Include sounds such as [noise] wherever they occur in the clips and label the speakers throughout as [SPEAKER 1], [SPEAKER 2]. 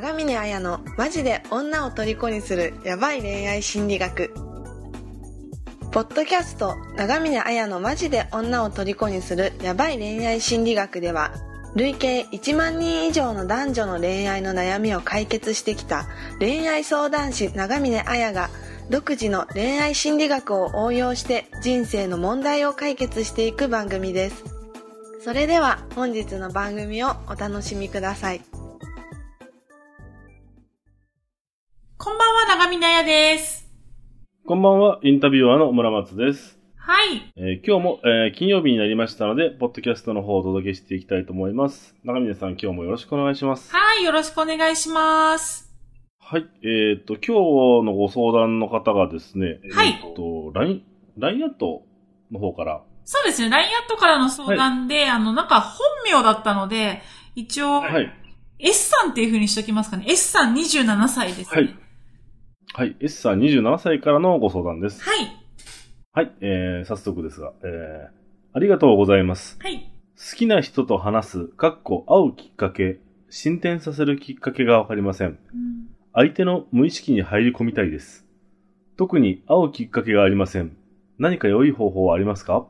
[SPEAKER 1] 長峰綾のマジで女を虜にするヤバい恋愛心理学。ポッドキャスト長峰綾のマジで女を虜にするヤバい恋愛心理学では累計1万人以上の男女の恋愛の悩みを解決してきた恋愛相談師長峰綾が独自の恋愛心理学を応用して人生の問題を解決していく番組です。それでは本日の番組をお楽しみください。
[SPEAKER 2] こんばんは、長見なやです。
[SPEAKER 3] こんばんは、インタビュアーの村松です。
[SPEAKER 2] はい。
[SPEAKER 3] えー今日も、えー金曜日になりましたので、ポッドキャストの方をお届けしていきたいと思います。長峰さん、今日もよろしくお願いします。
[SPEAKER 2] はい、よろしくお願いします。
[SPEAKER 3] はい。えっ、と、今日のご相談の方がですね、
[SPEAKER 2] はい
[SPEAKER 3] えっ、と、LINE、LINE アットの方から、
[SPEAKER 2] そうですね、LINE アットからの相談で、あの、なんか本名だったので、一応、
[SPEAKER 3] はい。
[SPEAKER 2] S さんっていう風にしときますかね。S さん27歳ですね。
[SPEAKER 3] はい。はい。S さん27歳からのご相談です。
[SPEAKER 2] はい。
[SPEAKER 3] はい。えー、早速ですが、えー、ありがとうございます。
[SPEAKER 2] はい。
[SPEAKER 3] 好きな人と話す、かっこ会うきっかけ、進展させるきっかけがわかりません。
[SPEAKER 2] うん
[SPEAKER 3] 相手の無意識に入り込みたいです。特に会うきっかけがありません。何か良い方法はありますか？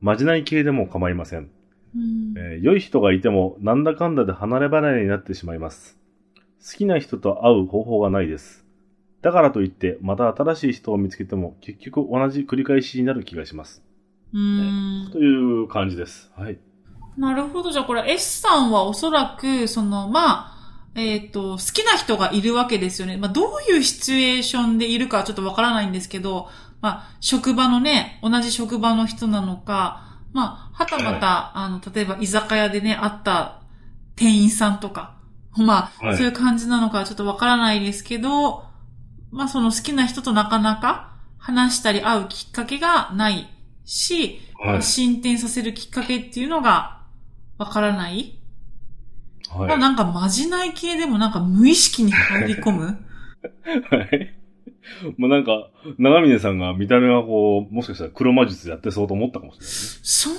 [SPEAKER 3] まじない系でも構いません、
[SPEAKER 2] うん
[SPEAKER 3] えー良い人がいてもなんだかんだで離れ離れになってしまいます。好きな人と会う方法がないです。だからといって、また新しい人を見つけても結局同じ繰り返しになる気がします。
[SPEAKER 2] うーん
[SPEAKER 3] という感じです。はい。
[SPEAKER 2] なるほど。じゃあこれ S さんはおそらく、その、まあ、えっ、と、好きな人がいるわけですよね。まあ、どういうシチュエーションでいるかはちょっとわからないんですけど、まあ、職場のね、同じ職場の人なのか、まあ、はたまた、あの、例えば居酒屋でね、会った店員さんとか、まあ、
[SPEAKER 3] はい
[SPEAKER 2] そういう感じなのかはちょっとわからないですけど、まあ、その好きな人となかなか話したり会うきっかけがないし、
[SPEAKER 3] はい。
[SPEAKER 2] 進展させるきっかけっていうのがわからない、まあ
[SPEAKER 3] はい。
[SPEAKER 2] なんかまじない系でもなんか無意識に入り込む [laughs]
[SPEAKER 3] はい。まあなんか、長峰さんが見た目がこう、もしかしたら黒魔術やってそうと思ったかもしれないです
[SPEAKER 2] そ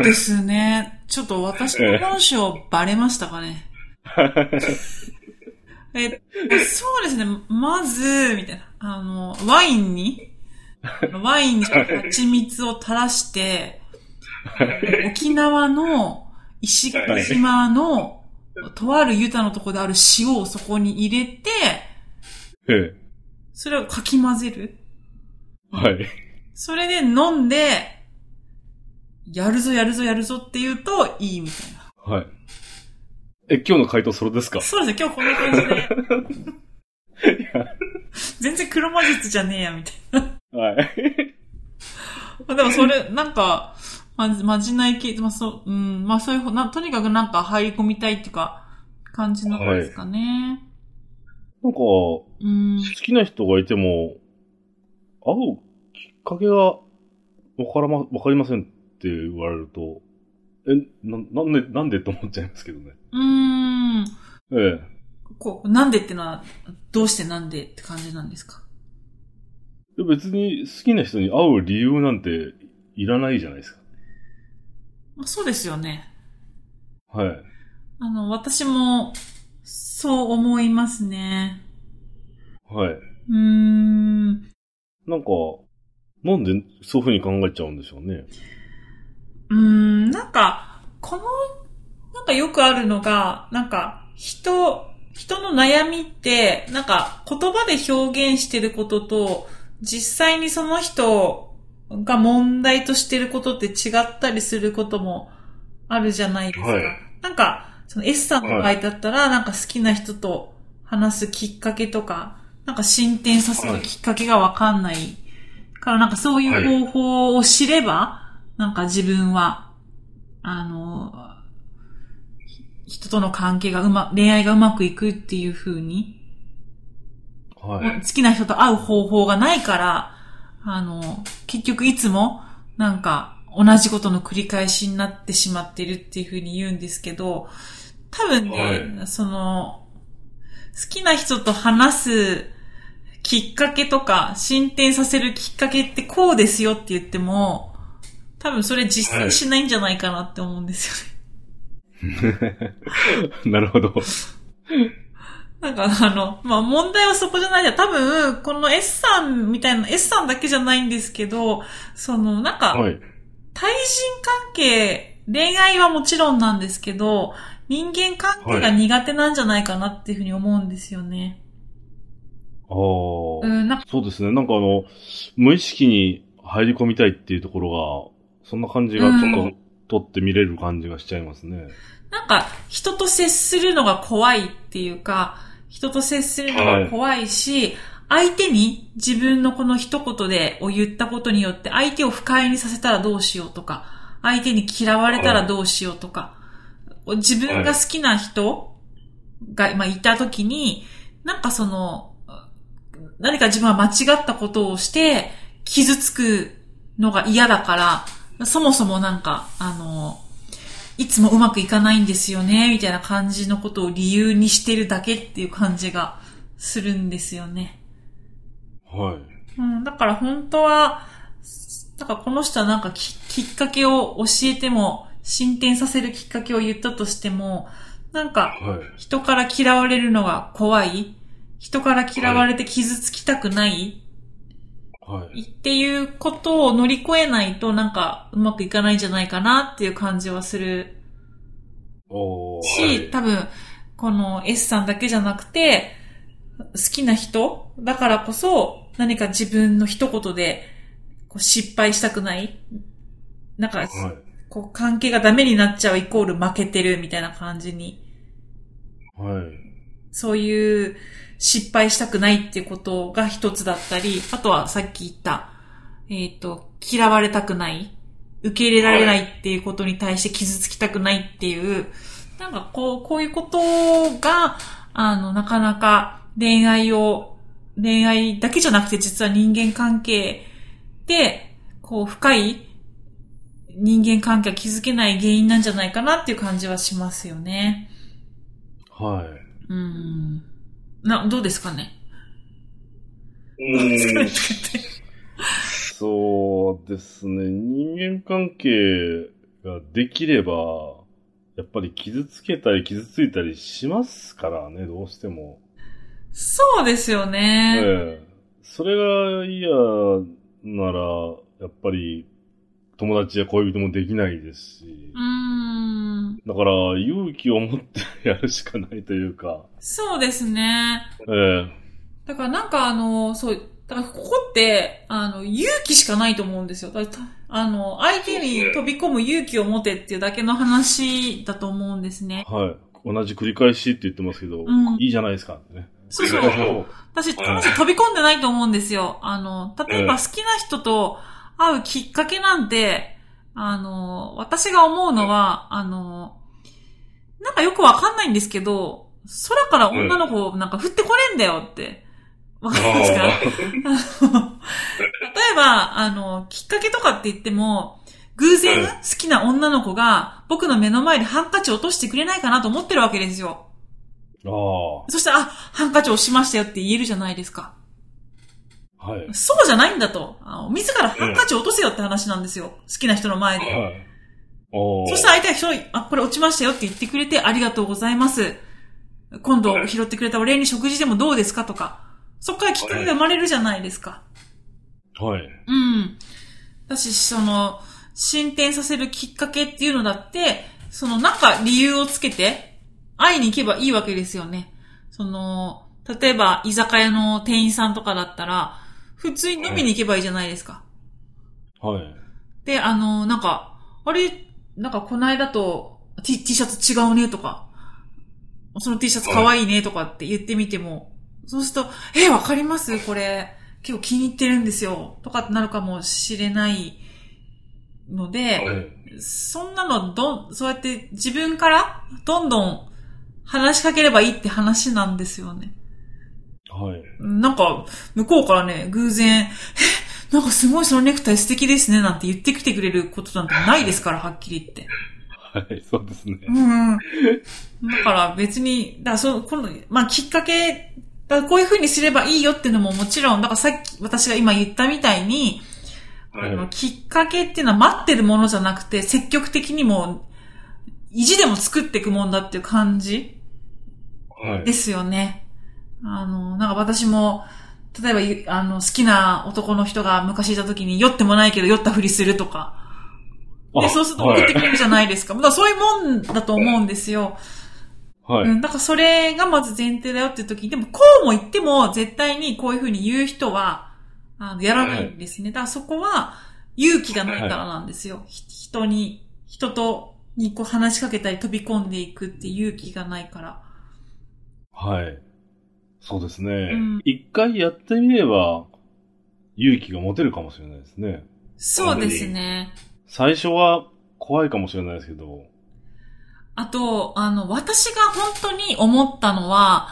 [SPEAKER 2] うですね。ちょっと私の本性バレましたかね。[laughs] え、そうですね。まず、みたいな。あの、ワインに、ワインに蜂蜜を垂らして、沖縄の石垣島の、とあるユタのところである塩をそこに入れて、
[SPEAKER 3] ええ。
[SPEAKER 2] それをかき混ぜる。
[SPEAKER 3] はい。
[SPEAKER 2] それで飲んで、やるぞやるぞやるぞって言うといいみたいな。
[SPEAKER 3] はい。え、今日の回答それですか？
[SPEAKER 2] そうですね、今日こんな感じで。全然黒魔術じゃねえや、みたい
[SPEAKER 3] はい。
[SPEAKER 2] な。でもそれ、なんか、ま、まじない系、まあそう、うん、まあそういう、な、とにかくなんか入り込みたいっていうか、感じなんですかね。
[SPEAKER 3] なんか、好
[SPEAKER 2] うん。
[SPEAKER 3] きな人がいても、会うきっかけがわからま、わかりませんって言われると、え、な、なんで、なんでと思っちゃいますけどね。
[SPEAKER 2] うーん。
[SPEAKER 3] ええ。
[SPEAKER 2] こう、なんでってのは、どうしてなんでって感じなんですか？
[SPEAKER 3] で別に好きな人に会う理由なんていらないじゃないですか。
[SPEAKER 2] まあそうですよね。
[SPEAKER 3] はい。
[SPEAKER 2] あの、私も、そう思いますね。
[SPEAKER 3] はい。
[SPEAKER 2] うーん。
[SPEAKER 3] なんか、なんでそういう風に考えちゃうんでしょうね。
[SPEAKER 2] うーん、なんか、この、なんかよくあるのが、なんか、人、人の悩みって、なんか、言葉で表現してることと、実際にその人が問題としてることって違ったりすることもあるじゃないですか。
[SPEAKER 3] はい。
[SPEAKER 2] なんか、その S さんの場合だったら、なんか好きな人と話すきっかけとか、なんか進展させるきっかけがわかんないから、なんかそういう方法を知れば、なんか自分は、あの、人との関係がうま、恋愛がうまくいくっていう風に、
[SPEAKER 3] はい。
[SPEAKER 2] 好きな人と会う方法がないから、あの、結局いつも、なんか、同じことの繰り返しになってしまってるっていう風に言うんですけど、多分ね、
[SPEAKER 3] は
[SPEAKER 2] その、好きな人と話すきっかけとか、進展させるきっかけってこうですよって言っても、多分それ実践しないんじゃないかなって思うんですよね。[laughs]
[SPEAKER 3] なるほど。
[SPEAKER 2] なんかあの、まあ、問題はそこじゃないじゃ多分、この S さんみたいな、S さんだけじゃないんですけど、その、なんか、
[SPEAKER 3] はい。
[SPEAKER 2] 対人関係、恋愛はもちろんなんですけど、人間関係が苦手なんじゃないかなっていうふうに思うんですよね。
[SPEAKER 3] ああ、
[SPEAKER 2] うん、なんか、
[SPEAKER 3] そうですね。なんかあの、無意識に入り込みたいっていうところが、そんな感じがちょっと、取って見れる感じがしちゃいますね。
[SPEAKER 2] なんか、人と接するのが怖いっていうか、人と接するのが怖いし、相手に自分のこの一言でを言ったことによって相手を不快にさせたらどうしようとか、相手に嫌われたらどうしようとか、自分が好きな人が、まあ、いたときに、なんかその、何か自分は間違ったことをして、傷つくのが嫌だから、そもそもなんか、あの、いつもうまくいかないんですよね、みたいな感じのことを理由にしてるだけっていう感じがするんですよね。
[SPEAKER 3] はい。
[SPEAKER 2] うん、だから本当は、だからこの人はなんかききっかけを教えても、進展させるきっかけを言ったとしても、なんか
[SPEAKER 3] はい。
[SPEAKER 2] 人から嫌われるのが怖い人から嫌われて傷つきたくない、
[SPEAKER 3] はい。
[SPEAKER 2] っていうことを乗り越えないとなんかうまくいかないんじゃないかなっていう感じはする。し、
[SPEAKER 3] はい。
[SPEAKER 2] 多分、この S さんだけじゃなくて、好きな人だからこそ、何か自分の一言で、こう失敗したくない。なんか、
[SPEAKER 3] はい。
[SPEAKER 2] こう関係がダメになっちゃうイコール負けてるみたいな感じに、
[SPEAKER 3] はい。
[SPEAKER 2] そういう失敗したくないっていうことが一つだったり、あとはさっき言った、えっ、と、嫌われたくない、受け入れられないっていうことに対して傷つきたくないっていう、なんかこう、こういうことが、あの、なかなか恋愛を、恋愛だけじゃなくて実は人間関係で、こう、深い人間関係を築けない原因なんじゃないかなっていう感じはしますよね。
[SPEAKER 3] はい。
[SPEAKER 2] うん。な、どうですかね？
[SPEAKER 3] うん。そうですね。人間関係ができれば、やっぱり傷つけたり傷ついたりしますからね、どうしても。
[SPEAKER 2] そうですよ
[SPEAKER 3] え
[SPEAKER 2] ね。
[SPEAKER 3] えそれが嫌なら、やっぱり友達や恋人もできないですし
[SPEAKER 2] う。ん。
[SPEAKER 3] だから、勇気を持ってやるしかないというか。
[SPEAKER 2] そうですね。
[SPEAKER 3] ええ
[SPEAKER 2] だからなんかあの、そう、だからここって、あの、勇気しかないと思うんですよ。あの、相手に飛び込む勇気を持てっていうだけの話だと思うんですね。
[SPEAKER 3] はい。同じ繰り返しって言ってますけど、
[SPEAKER 2] うん
[SPEAKER 3] いいじゃないですかね。
[SPEAKER 2] そうそう。私、私飛び込んでないと思うんですよ。あの、例えば好きな人と会うきっかけなんて、あの、私が思うのは、あの、なんかよくわかんないんですけど、空から女の子なんか降ってこねえんだよって。わかりますか？[laughs] 例えば、あの、きっかけとかって言っても、偶然好きな女の子が僕の目の前でハンカチ落としてくれないかなと思ってるわけですよ。
[SPEAKER 3] あ
[SPEAKER 2] そしたら、あ、ハンカチ押しましたよって言えるじゃないですか。
[SPEAKER 3] あ。はい。
[SPEAKER 2] そうじゃないんだと。あの自らハンカチ落とせよって話なんですよ。好きな人の前で。
[SPEAKER 3] はい。
[SPEAKER 2] そしたら相手が一人、あ、これ落ちましたよって言ってくれてありがとうございます。今度拾ってくれたお礼に食事でもどうですかとか。そっからきっかけが生まれるじゃないですか。
[SPEAKER 3] はい。
[SPEAKER 2] うん。だし、その、進展させるきっかけっていうのだって、そのなんか理由をつけて、会いに行けばいいわけですよね。その、例えば居酒屋の店員さんとかだったら、普通に飲みに行けばいいじゃないですか。
[SPEAKER 3] はい。
[SPEAKER 2] で、あの、なんか、あれ、なんかこの間と T, T シャツ違うねとか、その T シャツ可愛いねとかって言ってみても、そうすると、え、わかります？これ、結構気に入ってるんですよ。とかってなるかもしれないので、
[SPEAKER 3] はい。
[SPEAKER 2] そんなのどん、そうやって自分からどんどん話しかければいいって話なんですよね。
[SPEAKER 3] はい。
[SPEAKER 2] なんか、向こうからね、偶然、え、なんかすごいそのネクタイ素敵ですね、なんて言ってきてくれることなんてないですから、はっきり言って。
[SPEAKER 3] はい。そうですね。
[SPEAKER 2] うん。だから別に、だからそう、この、まあきっかけ、だこういう風にすればいいよっていうのももちろん、だからさっき私が今言ったみたいに、あの、
[SPEAKER 3] はい。
[SPEAKER 2] きっかけっていうのは待ってるものじゃなくて、積極的にも、意地でも作っていくもんだっていう感じ
[SPEAKER 3] はい
[SPEAKER 2] で。すよね。あの、なんか私も、例えば、あの、好きな男の人が昔いた時に酔ってもないけど酔ったふりするとか。で、
[SPEAKER 3] あ
[SPEAKER 2] そうすると送ってくれるじゃないですか。だからそういうもんだと思うんですよ。
[SPEAKER 3] はい。
[SPEAKER 2] うん。だからそれがまず前提だよっていう時に、でもこうも言っても絶対にこういうふうに言う人は、あの、やらないんですね。だからそこは勇気がないからなんですよ。ひ人に、人と、にこう話しかけたり飛び込んでいくって勇気がないから。
[SPEAKER 3] はい。そうですね
[SPEAKER 2] うん。
[SPEAKER 3] 一、回やってみれば、勇気が持てるかもしれないですね。
[SPEAKER 2] そうですね。
[SPEAKER 3] 最初は怖いかもしれないですけど。
[SPEAKER 2] あと、あの、私が本当に思ったのは、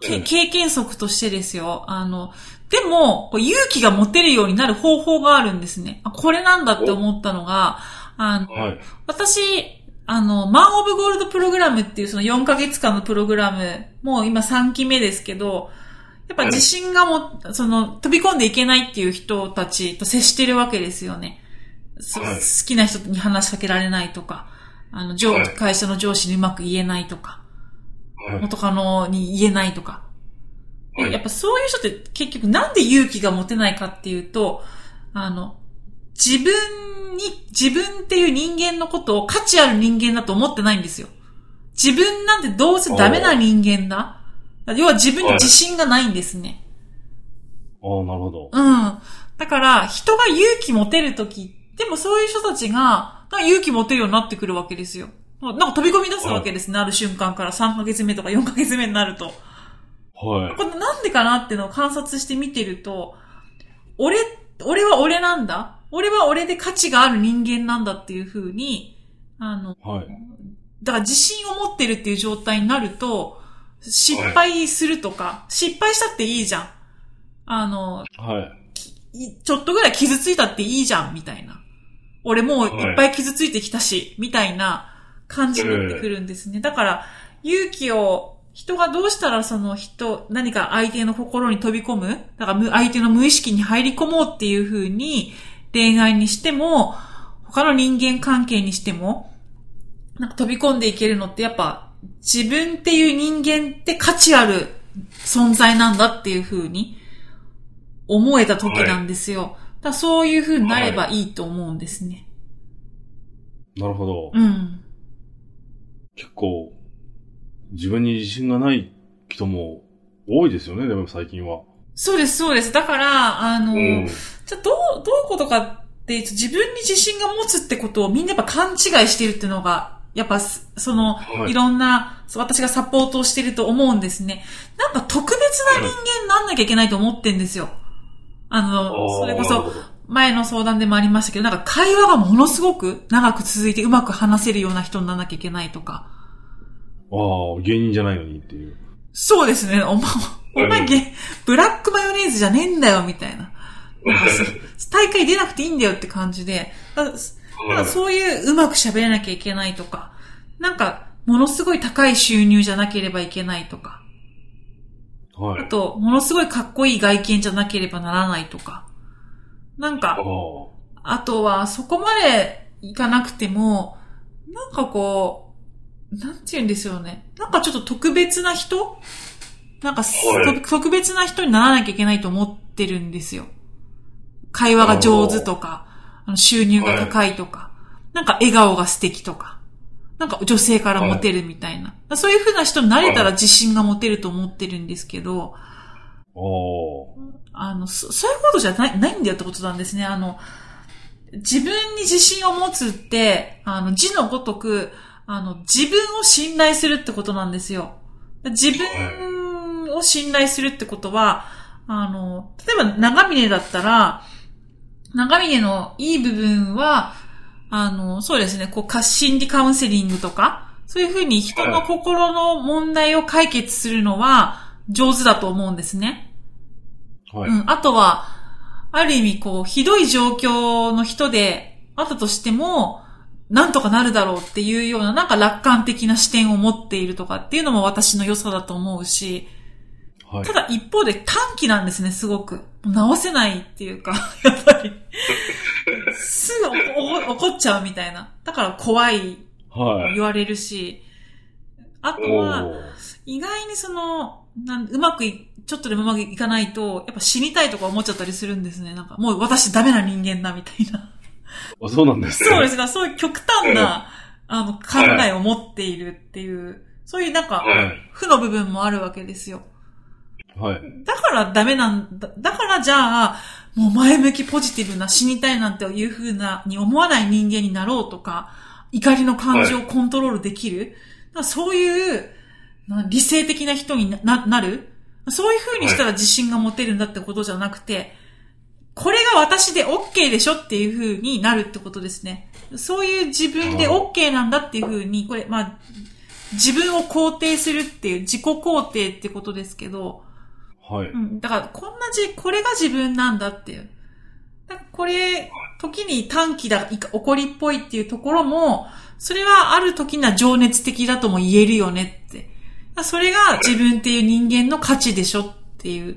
[SPEAKER 2] 経験則としてですよ。あの、でも、勇気が持てるようになる方法があるんですね。あこれなんだって思ったのが、あの、
[SPEAKER 3] はい。
[SPEAKER 2] 私、あの、マン・オブ・ゴールドプログラムっていうその4ヶ月間のプログラム、もう今3期目ですけど、やっぱ自信がも、その、飛び込んでいけないっていう人たちと接してるわけですよね。好きな人に話しかけられないとか、あの、上
[SPEAKER 3] はい
[SPEAKER 2] 会社の上司にうまく言えないとか、
[SPEAKER 3] はい。
[SPEAKER 2] 元カノに言えないとか。やっぱそういう人って結局なんで勇気が持てないかっていうと、あの、自分に、自分っていう人間のことを価値ある人間だと思ってないんですよ。自分なんてどうせダメな人間だ。要は自分に自信がないんですね。
[SPEAKER 3] ああ、なるほど。
[SPEAKER 2] うん。だから、人が勇気持てるとき、でもそういう人たちが、勇気持てるようになってくるわけですよ。なんか飛び込み出すわけですね、ある瞬間から3ヶ月目とか4ヶ月目になると。
[SPEAKER 3] はい。
[SPEAKER 2] これなんでかなっていうのを観察して見てると、俺、俺は俺なんだ。俺は俺で価値がある人間なんだっていう風に、あの、
[SPEAKER 3] はい。
[SPEAKER 2] だから自信を持ってるっていう状態になると、失敗するとか、失敗したっていいじゃん。あの、
[SPEAKER 3] はい。
[SPEAKER 2] いちょっとぐらい傷ついたっていいじゃん、みたいな。俺もういっぱい傷ついてきたし、みたいな感じになってくるんですね。だから、勇気を、人がどうしたらその人、何か相手の心に飛び込むだからむ相手の無意識に入り込もうっていう風に、恋愛にしても、他の人間関係にしても、なんか飛び込んでいけるのってやっぱ、自分っていう人間って価値ある存在なんだっていう風に思えた時なんですよ。だからそういう風になればいいと思うんですね。
[SPEAKER 3] なるほど。
[SPEAKER 2] うん。
[SPEAKER 3] 結構、自分に自信がない人も多いですよね、でも最近は。
[SPEAKER 2] そうです、そうです。だから、あの、
[SPEAKER 3] うん。
[SPEAKER 2] じゃあどう、どういうことかって自分に自信が持つってことをみんなやっぱ勘違いしてるっていうのが、やっぱす、その、
[SPEAKER 3] はい
[SPEAKER 2] いろんな、私がサポートをしてると思うんですね。なんか特別な人間になんなきゃいけないと思ってんですよ。あの、それこそ、前の相談でもありましたけど、なんか会話がものすごく長く続いてうまく話せるような人にならなきゃいけないとか。
[SPEAKER 3] ああ、芸人じゃないのにっていう。
[SPEAKER 2] そうですね。お前、お前ゲ、ブラックマヨネーズじゃねえんだよ、みたいな。[laughs] 大会出なくていいんだよって感じで。だだからそういううまく喋れなきゃいけないとか、なんか、ものすごい高い収入じゃなければいけないとか、
[SPEAKER 3] はい。
[SPEAKER 2] あと、ものすごいかっこいい外見じゃなければならないとか、なん
[SPEAKER 3] あ
[SPEAKER 2] か、
[SPEAKER 3] あ。
[SPEAKER 2] あとは、そこまでいかなくても、なんかこう、なんて言うんですよね。なんかちょっと特別な人なんかす、
[SPEAKER 3] はい
[SPEAKER 2] 特特別な人にならなきゃいけないと思ってるんですよ。会話が上手とか、あの収入が高いとか、なんか笑顔が素敵とか、なんか女性からモテるみたいな。そういう風な人になれたら自信が持てると思ってるんですけど。あの、そそういうことじゃない、ないんだよってことなんですね。あの、自分に自信を持つって、あの、字のごとく、あの、自分を信頼するってことなんですよ。自分を信頼するってことは、あの、例えば長峰だったら、長峰のいい部分は、あの、そうですね、こう、か心理カウンセリングとか、そういうふうに人の心の問題を解決するのは上手だと思うんですね。
[SPEAKER 3] はい。
[SPEAKER 2] うん。あとは、ある意味、こう、ひどい状況の人であったとしても、なんとかなるだろうっていうような、なんか楽観的な視点を持っているとかっていうのも私の良さだと思うし、
[SPEAKER 3] はい
[SPEAKER 2] た。だ一方で短気なんですね、すごく。直せないっていうか、[laughs] やっぱり。すぐ怒っちゃうみたいな。だから怖い
[SPEAKER 3] はい。
[SPEAKER 2] 言われるし、あと
[SPEAKER 3] お
[SPEAKER 2] は、
[SPEAKER 3] ー
[SPEAKER 2] 意外にその、なんうまくい、ちょっとでもうまくいかないと、やっぱ死にたいとか思っちゃったりするんですね。なんか、もう私ダメな人間だ、みたいな。
[SPEAKER 3] あそうなんですね。
[SPEAKER 2] そうですね。そういう極端な、あの、考えを持っているっていう、そういうなんか、
[SPEAKER 3] はい。
[SPEAKER 2] 負の部分もあるわけですよ。
[SPEAKER 3] はい。
[SPEAKER 2] だからダメなんだ、だからじゃあ、もう前向きポジティブな死にたいなんていう風な、に思わない人間になろうとか、怒りの感情をコントロールできる。だからそういう、な理性的な人になななる。そういう風にしたら自信が持てるんだってことじゃなくて、これが私で OK でしょっていう風になるってことですね。そういう自分で OK なんだっていう風に、これ、まあ、自分を肯定するっていう自己肯定ってことですけど、
[SPEAKER 3] はい。
[SPEAKER 2] うん。だから、こんなじ、これが自分なんだっていう。だこれ、時に短気だ、怒りっぽいっていうところも、それはある時には情熱的だとも言えるよねって。それが自分っていう人間の価値でしょっていう。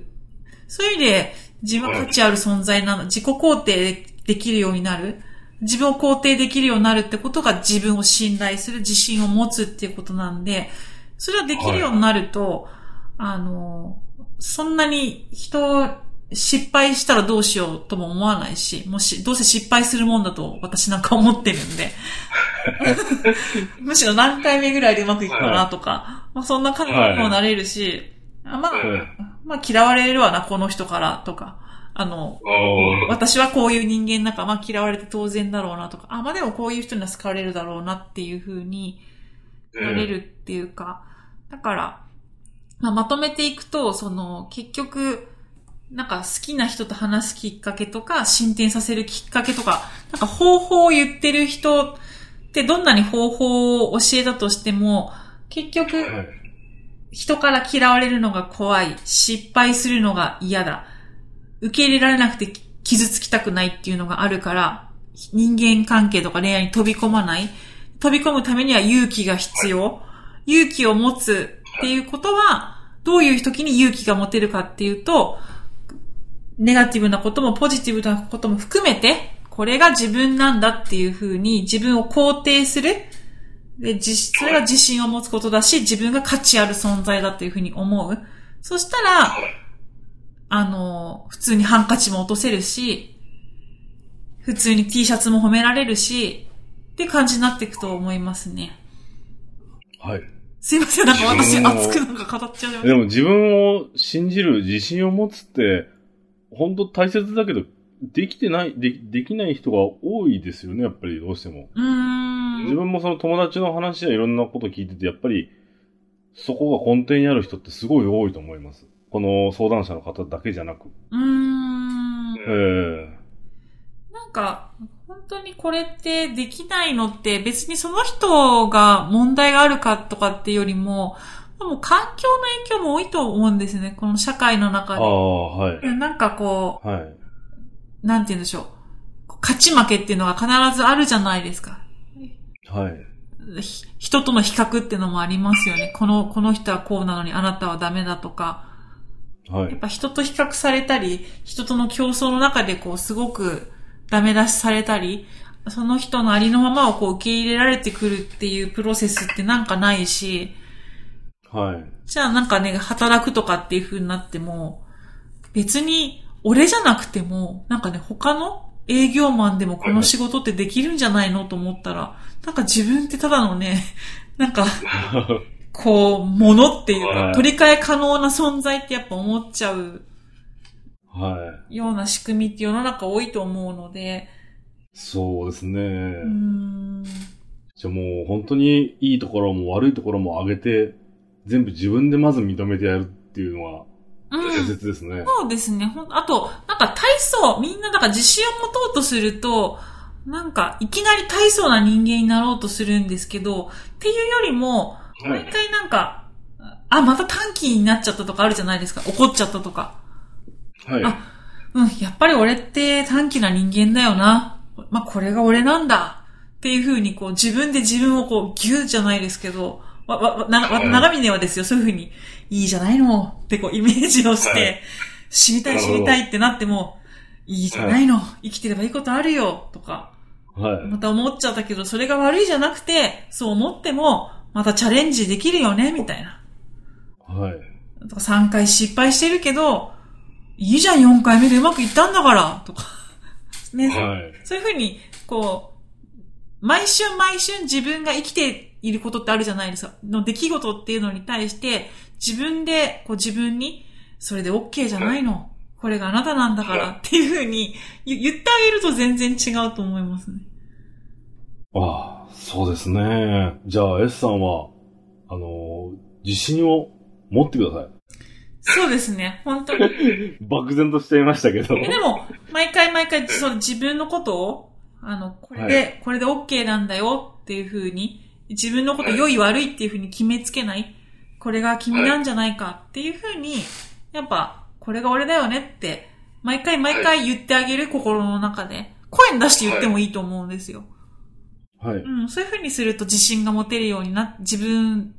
[SPEAKER 2] そういう意味で、自分は価値ある存在なの。自己肯定できるようになる。自分を肯定できるようになるってことが自分を信頼する、自信を持つっていうことなんで、それはできるようになると、あの、そんなに人、失敗したらどうしようとも思わないし、もし、どうせ失敗するもんだと私なんか思ってるんで。[laughs] むしろ何回目ぐらいでうまくいくかなとか、まあそんな感じにもなれるし、あまあ、
[SPEAKER 3] はい。
[SPEAKER 2] まあ嫌われるわな、この人からとか、あの、私はこういう人間だから、まあ嫌われて当然だろうなとか、あ、まあでもこういう人には好かれるだろうなっていう風になれるっていうか、だから、まあ、まとめていくと、その、結局、なんか好きな人と話すきっかけとか、進展させるきっかけとか、なんか方法を言ってる人ってどんなに方法を教えたとしても、結局、人から嫌われるのが怖い、失敗するのが嫌だ、受け入れられなくて傷つきたくないっていうのがあるから、人間関係とか恋愛に飛び込まない。飛び込むためには勇気が必要。勇気を持つっていうことは、どういう時に勇気が持てるかっていうと、ネガティブなこともポジティブなことも含めて、これが自分なんだっていうふうに自分を肯定する。で、自それが自信を持つことだし、自分が価値ある存在だっていうふうに思う。そしたら、あの、普通にハンカチも落とせるし、普通に T シャツも褒められるし、って感じになっていくと思いますね。
[SPEAKER 3] はい。
[SPEAKER 2] すいません、なんか私熱くなんか語っちゃいまし
[SPEAKER 3] でも自分を信じる自信を持つって、本当大切だけど、できてない、で、できない人が多いですよね、やっぱりどうしても。自分もその友達の話やいろんなこと聞いてて、やっぱり、そこが根底にある人ってすごい多いと思います。この相談者の方だけじゃなく。
[SPEAKER 2] うーん。
[SPEAKER 3] ええ
[SPEAKER 2] なんか、本当にこれってできないのって別にその人が問題があるかとかっていうよりも、もう環境の影響も多いと思うんですね。この社会の中で。
[SPEAKER 3] ああ、はい。
[SPEAKER 2] なんかこ
[SPEAKER 3] はい。
[SPEAKER 2] う、なんて言うんでしょう。勝ち負けっていうのが必ずあるじゃないですか。
[SPEAKER 3] はい。
[SPEAKER 2] ひ人との比較っていうのもありますよね。この、この人はこうなのにあなたはダメだとか。
[SPEAKER 3] はい。
[SPEAKER 2] やっぱ人と比較されたり、人との競争の中でこうすごくダメ出しされたり、その人のありのままをこう受け入れられてくるっていうプロセスってなんかないし、
[SPEAKER 3] はい。
[SPEAKER 2] じゃあなんかね、働くとかっていう風になっても、別に俺じゃなくても、なんかね、他の営業マンでもこの仕事ってできるんじゃないのと思ったら、なんか自分ってただのね、[laughs] なんか、[laughs] こう、ものっていうか、
[SPEAKER 3] はい
[SPEAKER 2] 取り替え可能な存在ってやっぱ思っちゃう
[SPEAKER 3] はい。
[SPEAKER 2] ような仕組みって世の中多いと思うので、
[SPEAKER 3] そうですね。
[SPEAKER 2] うーん、
[SPEAKER 3] じゃあもう本当にいいところも悪いところも上げて、全部自分でまず認めてやるっていうのは
[SPEAKER 2] うん
[SPEAKER 3] 大切ですね。
[SPEAKER 2] そうですね。あと、なんか体操、みんななんか自信を持とうとすると、なんかいきなり体操な人間になろうとするんですけど、っていうよりも、
[SPEAKER 3] はい。
[SPEAKER 2] 毎回なんか、あ、また短期になっちゃったとかあるじゃないですか。怒っちゃったとか。
[SPEAKER 3] はい。
[SPEAKER 2] あうん、やっぱり俺って短期な人間だよな。まあ、これが俺なんだ。っていう風にこう自分で自分をこうギューじゃないですけど、わ、わ、わ長峰はですよ、そういう風に、いいじゃないのってこうイメージをして、
[SPEAKER 3] はい
[SPEAKER 2] 知りたい知りたいってなっても、いいじゃないの、生きてればいいことあるよとか、
[SPEAKER 3] はい。
[SPEAKER 2] また思っちゃったけど、それが悪いじゃなくて、そう思っても、またチャレンジできるよね、みたいな。
[SPEAKER 3] はい。
[SPEAKER 2] とか3回失敗してるけど、いいじゃん4回目でうまくいったんだから、とか。[laughs] ね、
[SPEAKER 3] はい。
[SPEAKER 2] そういうふうに、こう、毎週毎週自分が生きていることってあるじゃないですか。の出来事っていうのに対して、自分で、こう自分に、それで OK じゃないの。これがあなたなんだからっていうふうに言言ってあげると全然違うと思いますね。
[SPEAKER 3] ああ、そうですね。じゃあ S さんは、あのー自信を持ってください。
[SPEAKER 2] そうですね。本当に。
[SPEAKER 3] 漠然としちゃいましたけど。
[SPEAKER 2] えでも、毎回毎回、その自分のことを、あの、これで、
[SPEAKER 3] は
[SPEAKER 2] これで OK なんだよっていう風に、自分のこと良い悪いっていう風に決めつけない。これが君なんじゃないかっていう風に、やっぱ、これが俺だよねって、毎回毎回言ってあげる心の中で、声に出して言ってもいいと思うんですよ。
[SPEAKER 3] はい。
[SPEAKER 2] うん、そういう風にすると自信が持てるようにな、自分を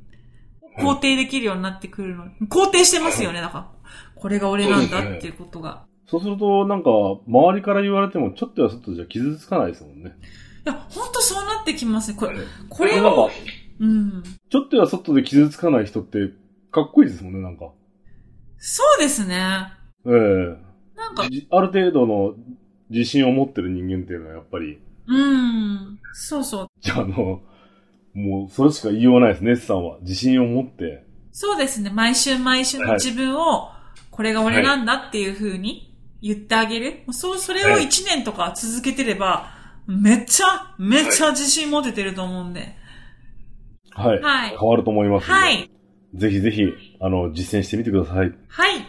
[SPEAKER 2] 肯定できるようになってくるの。肯定してますよね、だから。これが俺なんだっていうことが。
[SPEAKER 3] そうすると、なんか、周りから言われても、ちょっとやそっとじゃ傷つかないですもんね。
[SPEAKER 2] いや、ほんとそうなってきますね。これ、これを、、うん。
[SPEAKER 3] ちょっとやそっとで傷つかない人って、かっこいいですもんね、なんか。
[SPEAKER 2] そうですね。
[SPEAKER 3] ええ
[SPEAKER 2] なんか、
[SPEAKER 3] じある程度の自信を持ってる人間っていうのはやっぱり、
[SPEAKER 2] うん。そうそう。
[SPEAKER 3] じゃあ、あの、もう、それしか言いようがないですね、S さんは。自信を持って。
[SPEAKER 2] そうですね。毎週毎週の自分を、これが俺なんだっていう風に言ってあげる。そう、それを
[SPEAKER 3] はい
[SPEAKER 2] 1年とか続けてれば、めっちゃ、めっちゃ自信持ててると思うんで。
[SPEAKER 3] はい。
[SPEAKER 2] はい
[SPEAKER 3] 変わると思います。
[SPEAKER 2] はい。
[SPEAKER 3] ぜひぜひ、あの、実践してみてください。
[SPEAKER 2] はい。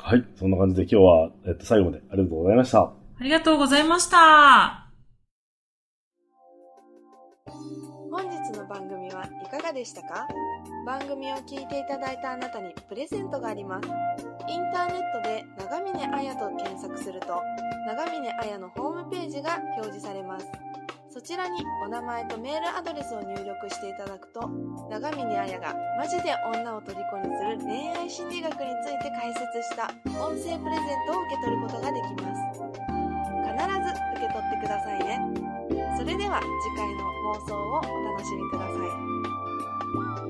[SPEAKER 3] はい。そんな感じで今日は、えっと、最後までありがとうございました。
[SPEAKER 2] ありがとうございました。
[SPEAKER 1] 本日の番組はいかがでしたか？番組を聞いていただいたあなたにプレゼントがあります。インターネットで長峰彩と検索すると長峰彩のホームページが表示されます。そちらにお名前とメールアドレスを入力していただくと長峰彩がマジで女を虜にする恋愛心理学について解説した音声プレゼントを受け取ることができます。必ず受け取ってくださいね。それでは次回の放送をお楽しみください。